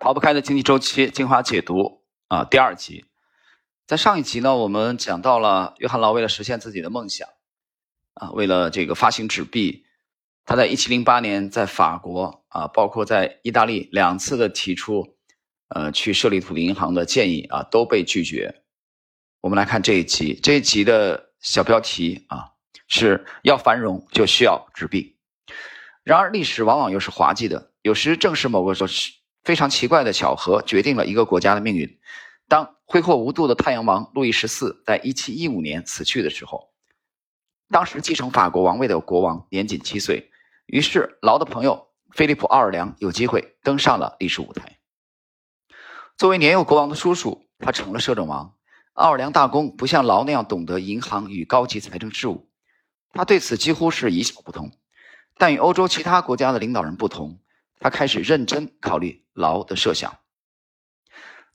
逃不开的经济周期精华解读啊，第二集。在上一集呢，我们讲到了约翰劳为了实现自己的梦想啊，为了这个发行纸币，他在一七零八年在法国啊，包括在意大利两次的提出呃去设立土地银行的建议啊，都被拒绝。我们来看这一集，这一集的小标题啊是要繁荣就需要纸币。然而历史往往又是滑稽的，有时正是某个说是。非常奇怪的巧合决定了一个国家的命运。当挥霍无度的太阳王路易十四在1715年死去的时候，当时继承法国王位的国王年仅七岁。于是，劳的朋友菲利普·奥尔良有机会登上了历史舞台。作为年幼国王的叔叔，他成了摄政王。奥尔良大公不像劳那样懂得银行与高级财政事务，他对此几乎是一窍不通。但与欧洲其他国家的领导人不同。他开始认真考虑劳的设想。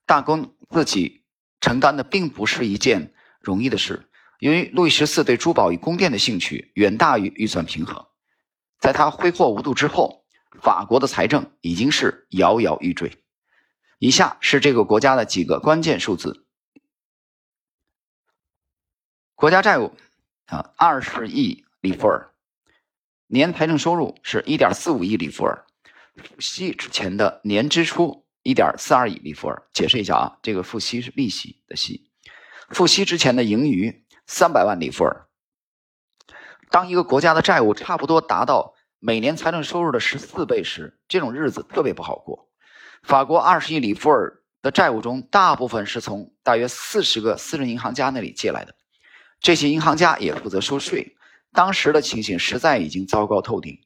大公自己承担的并不是一件容易的事，由于路易十四对珠宝与宫殿的兴趣远大于预算平衡，在他挥霍无度之后，法国的财政已经是摇摇欲坠。以下是这个国家的几个关键数字：国家债务啊，二十亿里弗尔；年财政收入是一点四五亿里弗尔。付息之前的年支出一点四二亿里弗尔。解释一下啊，这个付息是利息的息。付息之前的盈余三百万里弗尔。当一个国家的债务差不多达到每年财政收入的十四倍时，这种日子特别不好过。法国二十亿里弗尔的债务中，大部分是从大约四十个私人银行家那里借来的，这些银行家也负责收税。当时的情形实在已经糟糕透顶。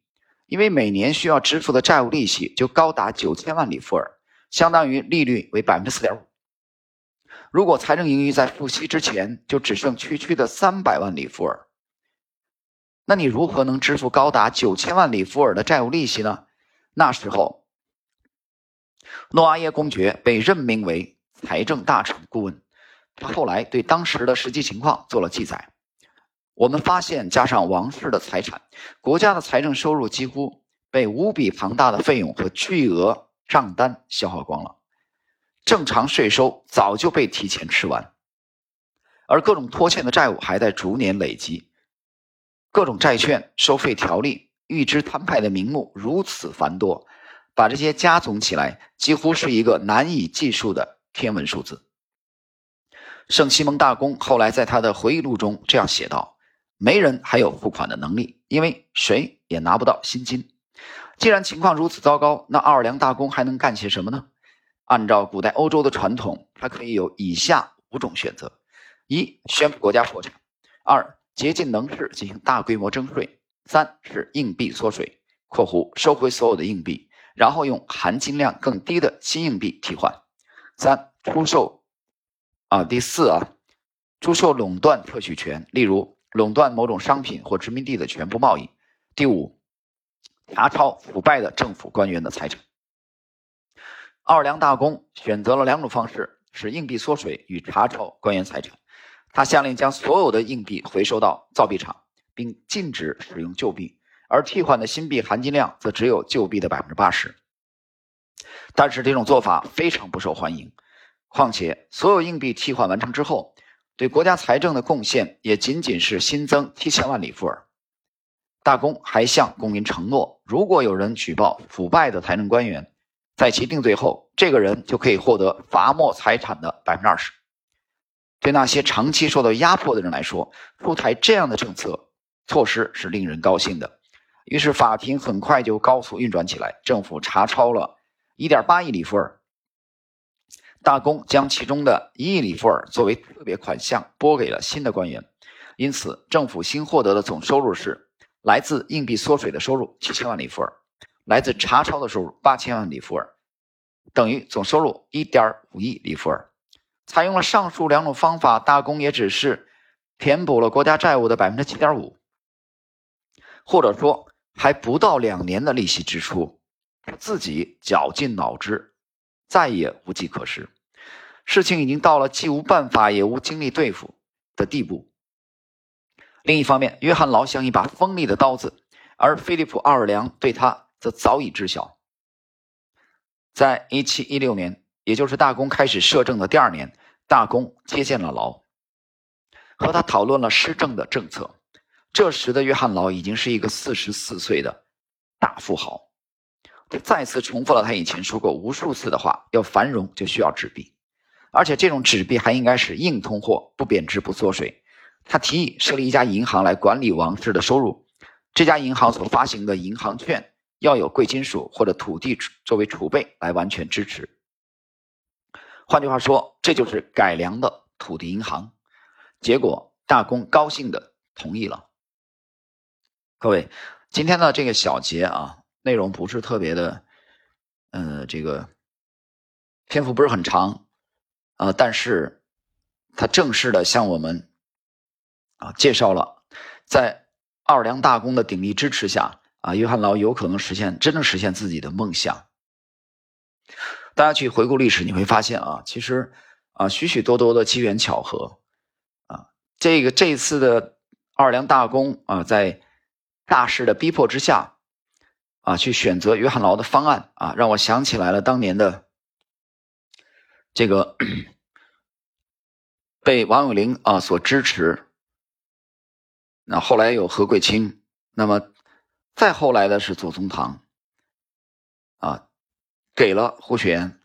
因为每年需要支付的债务利息就高达九千万里弗尔，相当于利率为百分之四点五。如果财政盈余在付息之前就只剩区区的三百万里弗尔，那你如何能支付高达九千万里弗尔的债务利息呢？那时候，诺阿耶公爵被任命为财政大臣顾问，他后来对当时的实际情况做了记载。我们发现，加上王室的财产，国家的财政收入几乎被无比庞大的费用和巨额账单消耗光了。正常税收早就被提前吃完，而各种拖欠的债务还在逐年累积。各种债券收费条例、预支摊派的名目如此繁多，把这些加总起来，几乎是一个难以计数的天文数字。圣西蒙大公后来在他的回忆录中这样写道。没人还有付款的能力，因为谁也拿不到薪金。既然情况如此糟糕，那奥尔良大公还能干些什么呢？按照古代欧洲的传统，他可以有以下五种选择：一、宣布国家破产；二、竭尽能事进行大规模征税；三是硬币缩水（括弧收回所有的硬币，然后用含金量更低的新硬币替换）；三、出售啊，第四啊，出售垄断特许权，例如。垄断某种商品或殖民地的全部贸易。第五，查抄腐败的政府官员的财产。奥尔良大公选择了两种方式，使硬币缩水与查抄官员财产。他下令将所有的硬币回收到造币厂，并禁止使用旧币，而替换的新币含金量则只有旧币的百分之八十。但是这种做法非常不受欢迎。况且，所有硬币替换完成之后。对国家财政的贡献也仅仅是新增七千万里弗尔。大公还向公民承诺，如果有人举报腐败的财政官员，在其定罪后，这个人就可以获得罚没财产的百分之二十。对那些长期受到压迫的人来说，出台这样的政策措施是令人高兴的。于是法庭很快就高速运转起来，政府查抄了一点八亿里弗尔。大公将其中的一亿里弗尔作为特别款项拨给了新的官员，因此政府新获得的总收入是来自硬币缩水的收入七千万里弗尔，来自查抄的收入八千万里弗尔，等于总收入一点五亿里弗尔。采用了上述两种方法，大公也只是填补了国家债务的百分之七点五，或者说还不到两年的利息支出，自己绞尽脑汁，再也无计可施。事情已经到了既无办法也无精力对付的地步。另一方面，约翰劳像一把锋利的刀子，而菲利普奥尔良对他则早已知晓。在一七一六年，也就是大公开始摄政的第二年，大公接见了劳，和他讨论了施政的政策。这时的约翰劳已经是一个四十四岁的大富豪，他再次重复了他以前说过无数次的话：要繁荣就需要纸币，而且这种纸币还应该是硬通货，不贬值不缩水。他提议设立一家银行来管理王室的收入，这家银行所发行的银行券。要有贵金属或者土地作为储备来完全支持。换句话说，这就是改良的土地银行。结果大公高兴的同意了。各位，今天的这个小节啊，内容不是特别的，呃，这个篇幅不是很长啊，但是他正式的向我们啊介绍了，在奥尔良大公的鼎力支持下。啊，约翰劳有可能实现真正实现自己的梦想。大家去回顾历史，你会发现啊，其实啊，许许多多的机缘巧合啊，这个这次的奥尔良大公啊，在大势的逼迫之下啊，去选择约翰劳的方案啊，让我想起来了当年的这个 被王永龄啊所支持。那后来有何贵清，那么。再后来的是左宗棠，啊，给了胡雪岩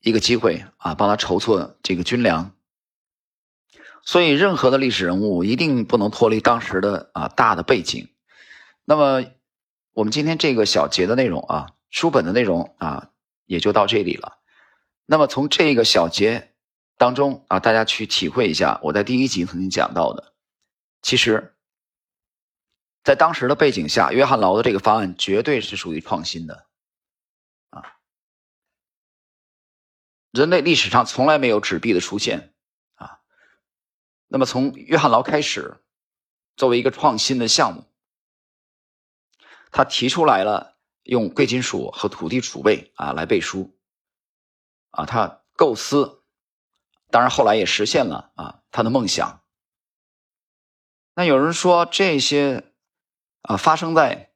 一个机会啊，帮他筹措这个军粮。所以，任何的历史人物一定不能脱离当时的啊大的背景。那么，我们今天这个小节的内容啊，书本的内容啊，也就到这里了。那么，从这个小节当中啊，大家去体会一下我在第一集曾经讲到的，其实。在当时的背景下，约翰劳的这个方案绝对是属于创新的，啊，人类历史上从来没有纸币的出现，啊，那么从约翰劳开始，作为一个创新的项目，他提出来了用贵金属和土地储备啊来背书，啊，他构思，当然后来也实现了啊他的梦想。那有人说这些。啊，发生在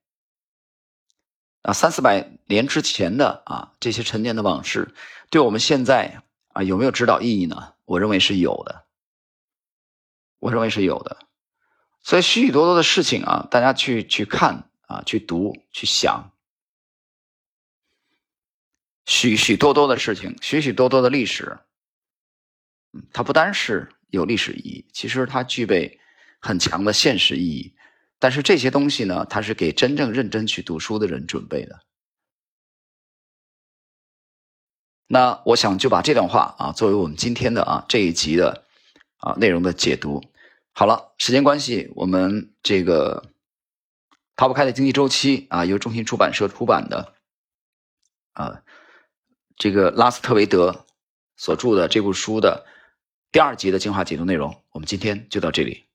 啊三四百年之前的啊这些陈年的往事，对我们现在啊有没有指导意义呢？我认为是有的，我认为是有的。所以许许多多的事情啊，大家去去看啊，去读，去想，许许多多的事情，许许多多的历史，它不单是有历史意义，其实它具备很强的现实意义。但是这些东西呢，它是给真正认真去读书的人准备的。那我想就把这段话啊，作为我们今天的啊这一集的啊内容的解读。好了，时间关系，我们这个逃不开的经济周期啊，由中信出版社出版的啊，这个拉斯特维德所著的这部书的第二集的精华解读内容，我们今天就到这里。